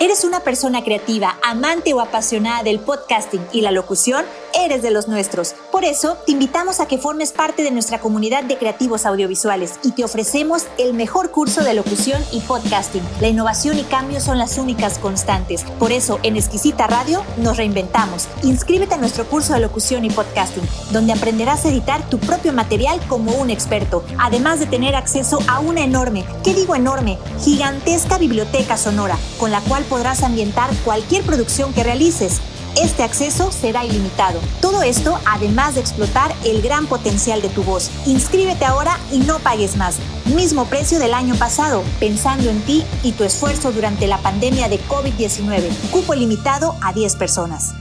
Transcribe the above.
¿Eres una persona creativa, amante o apasionada del podcasting y la locución? Eres de los nuestros. Por eso, te invitamos a que formes parte de nuestra comunidad de creativos audiovisuales y te ofrecemos el mejor curso de locución y podcasting. La innovación y cambio son las únicas constantes. Por eso, en Exquisita Radio nos reinventamos. Inscríbete a nuestro curso de locución y podcasting, donde aprenderás a editar tu propio material como un experto, además de tener acceso a una enorme, ¿qué digo enorme? Gigantesca biblioteca sonora, con la cual podrás ambientar cualquier producción que realices. Este acceso será ilimitado. Todo esto además de explotar el gran potencial de tu voz. Inscríbete ahora y no pagues más. Mismo precio del año pasado, pensando en ti y tu esfuerzo durante la pandemia de COVID-19. Cupo limitado a 10 personas.